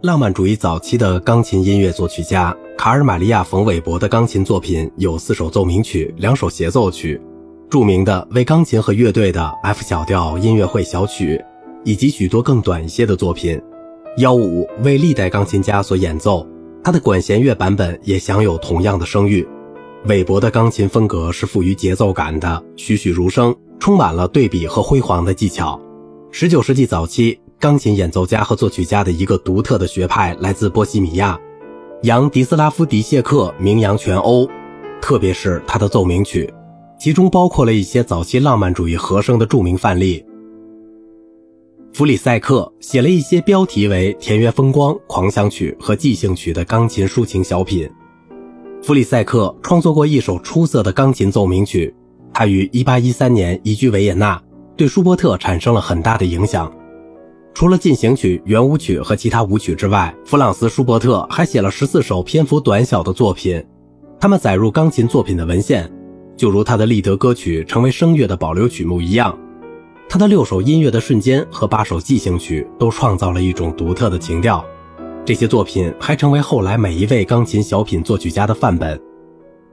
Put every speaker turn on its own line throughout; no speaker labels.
浪漫主义早期的钢琴音乐作曲家卡尔·玛利亚·冯·韦伯的钢琴作品有四首奏鸣曲、两首协奏曲，著名的为钢琴和乐队的 F 小调音乐会小曲，以及许多更短一些的作品。幺五为历代钢琴家所演奏，他的管弦乐版本也享有同样的声誉。韦伯的钢琴风格是富于节奏感的，栩栩如生，充满了对比和辉煌的技巧。十九世纪早期，钢琴演奏家和作曲家的一个独特的学派来自波西米亚，扬迪斯拉夫·迪谢克名扬全欧，特别是他的奏鸣曲，其中包括了一些早期浪漫主义和声的著名范例。弗里塞克写了一些标题为《田园风光》《狂想曲》和《即兴曲》的钢琴抒情小品。弗里塞克创作过一首出色的钢琴奏鸣曲，他于1813年移居维也纳。对舒伯特产生了很大的影响。除了进行曲、圆舞曲和其他舞曲之外，弗朗斯·舒伯特还写了十四首篇幅短小的作品，他们载入钢琴作品的文献，就如他的立德歌曲成为声乐的保留曲目一样。他的六首音乐的瞬间和八首即兴曲都创造了一种独特的情调。这些作品还成为后来每一位钢琴小品作曲家的范本。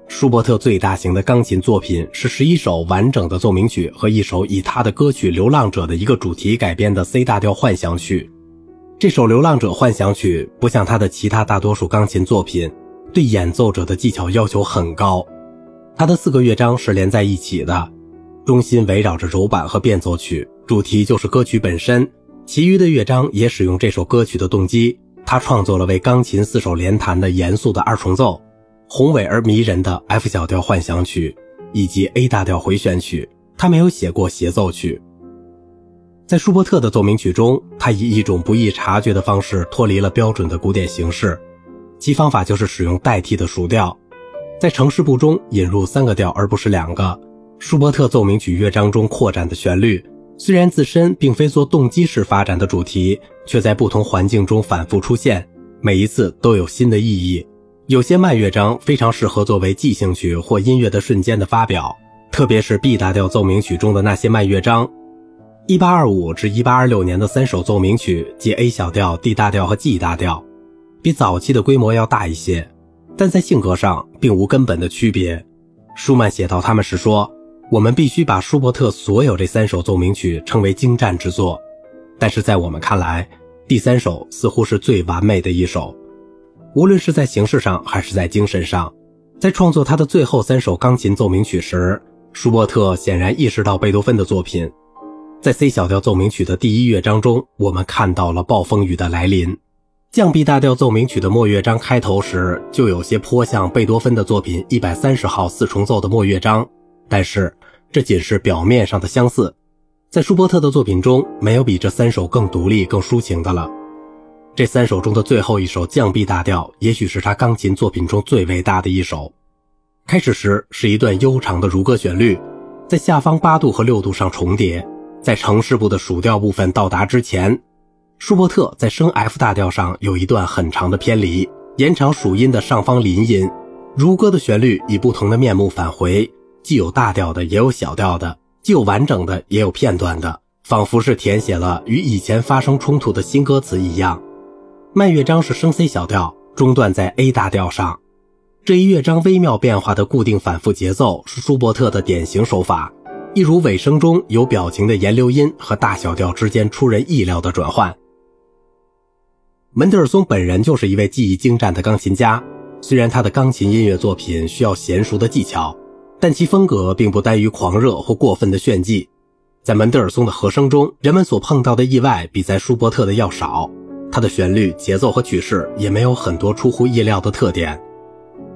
舒伯特最大型的钢琴作品是十一首完整的奏鸣曲和一首以他的歌曲《流浪者》的一个主题改编的 C 大调幻想曲。这首《流浪者幻想曲》不像他的其他大多数钢琴作品，对演奏者的技巧要求很高。他的四个乐章是连在一起的，中心围绕着柔板和变奏曲，主题就是歌曲本身。其余的乐章也使用这首歌曲的动机。他创作了为钢琴四手联弹的严肃的二重奏。宏伟而迷人的 F 小调幻想曲，以及 A 大调回旋曲，他没有写过协奏曲。在舒伯特的奏鸣曲中，他以一种不易察觉的方式脱离了标准的古典形式，其方法就是使用代替的属调，在城市部中引入三个调而不是两个。舒伯特奏鸣曲乐章中扩展的旋律，虽然自身并非做动机式发展的主题，却在不同环境中反复出现，每一次都有新的意义。有些慢乐章非常适合作为即兴曲或音乐的瞬间的发表，特别是 B 大调奏鸣曲中的那些慢乐章。1825至1826年的三首奏鸣曲，即 A 小调、D 大调和 G 大调，比早期的规模要大一些，但在性格上并无根本的区别。舒曼写到他们时说：“我们必须把舒伯特所有这三首奏鸣曲称为精湛之作，但是在我们看来，第三首似乎是最完美的一首。”无论是在形式上还是在精神上，在创作他的最后三首钢琴奏鸣曲时，舒伯特显然意识到贝多芬的作品。在 C 小调奏鸣曲的第一乐章中，我们看到了暴风雨的来临。降 B 大调奏鸣曲的末乐章开头时，就有些颇像贝多芬的作品一百三十号四重奏的末乐章，但是这仅是表面上的相似。在舒伯特的作品中，没有比这三首更独立、更抒情的了。这三首中的最后一首降 B 大调，也许是他钢琴作品中最伟大的一首。开始时是一段悠长的如歌旋律，在下方八度和六度上重叠。在城市部的属调部分到达之前，舒伯特在升 F 大调上有一段很长的偏离，延长属音的上方临音。如歌的旋律以不同的面目返回，既有大调的，也有小调的，既有完整的，也有片段的，仿佛是填写了与以前发生冲突的新歌词一样。慢乐章是升 C 小调，中断在 A 大调上。这一乐章微妙变化的固定反复节奏是舒伯特的典型手法，一如尾声中有表情的延留音和大小调之间出人意料的转换。门德尔松本人就是一位技艺精湛的钢琴家，虽然他的钢琴音乐作品需要娴熟的技巧，但其风格并不耽于狂热或过分的炫技。在门德尔松的和声中，人们所碰到的意外比在舒伯特的要少。它的旋律、节奏和曲式也没有很多出乎意料的特点。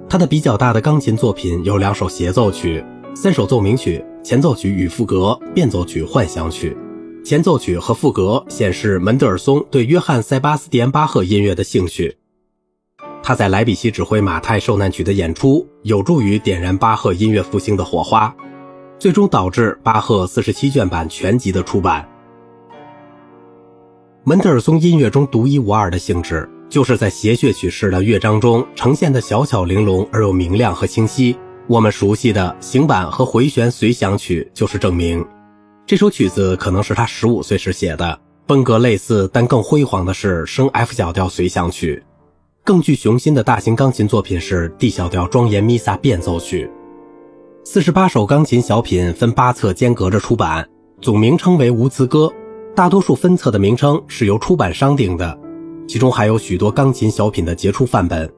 他的比较大的钢琴作品有两首协奏曲、三首奏鸣曲、前奏曲与赋格、变奏曲、幻想曲。前奏曲和赋格显示门德尔松对约翰·塞巴斯蒂安·巴赫音乐的兴趣。他在莱比锡指挥马太受难曲的演出，有助于点燃巴赫音乐复兴的火花，最终导致巴赫四十七卷版全集的出版。门德尔松音乐中独一无二的性质，就是在谐谑曲式的乐章中呈现的小巧玲珑而又明亮和清晰。我们熟悉的行板和回旋随想曲就是证明。这首曲子可能是他十五岁时写的，风格类似但更辉煌的是升 F 小调随想曲，更具雄心的大型钢琴作品是 D 小调庄严弥撒变奏曲。四十八首钢琴小品分八册间隔着出版，总名称为《无词歌》，大多数分册的名称是由出版商定的，其中还有许多钢琴小品的杰出范本，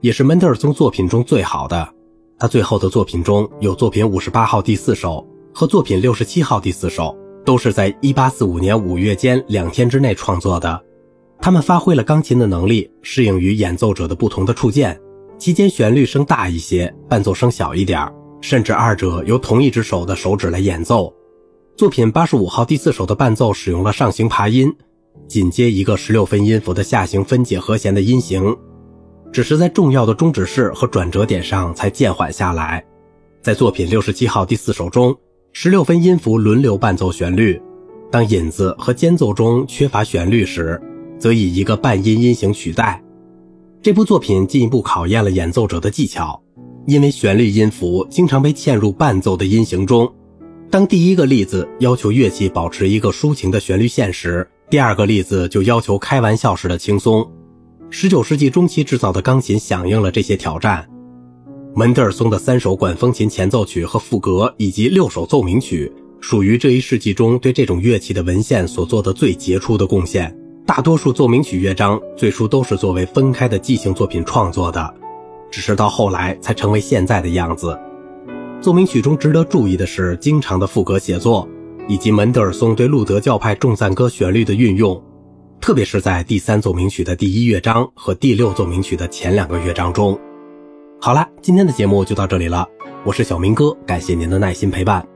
也是门德尔松作品中最好的。他最后的作品中有作品五十八号第四首和作品六十七号第四首。都是在一八四五年五月间两天之内创作的。他们发挥了钢琴的能力，适应于演奏者的不同的触键。期间旋律声大一些，伴奏声小一点，甚至二者由同一只手的手指来演奏。作品八十五号第四首的伴奏使用了上行爬音，紧接一个十六分音符的下行分解和弦的音型，只是在重要的终止式和转折点上才渐缓下来。在作品六十七号第四首中。十六分音符轮流伴奏旋律，当引子和间奏中缺乏旋律时，则以一个半音音型取代。这部作品进一步考验了演奏者的技巧，因为旋律音符经常被嵌入伴奏的音型中。当第一个例子要求乐器保持一个抒情的旋律线时，第二个例子就要求开玩笑式的轻松。十九世纪中期制造的钢琴响应了这些挑战。门德尔松的三首管风琴前奏曲和赋格，以及六首奏鸣曲，属于这一世纪中对这种乐器的文献所做的最杰出的贡献。大多数奏鸣曲乐章最初都是作为分开的即兴作品创作的，只是到后来才成为现在的样子。奏鸣曲中值得注意的是经常的副歌写作，以及门德尔松对路德教派众赞歌旋律的运用，特别是在第三奏鸣曲的第一乐章和第六奏鸣曲的前两个乐章中。好了，今天的节目就到这里了。我是小明哥，感谢您的耐心陪伴。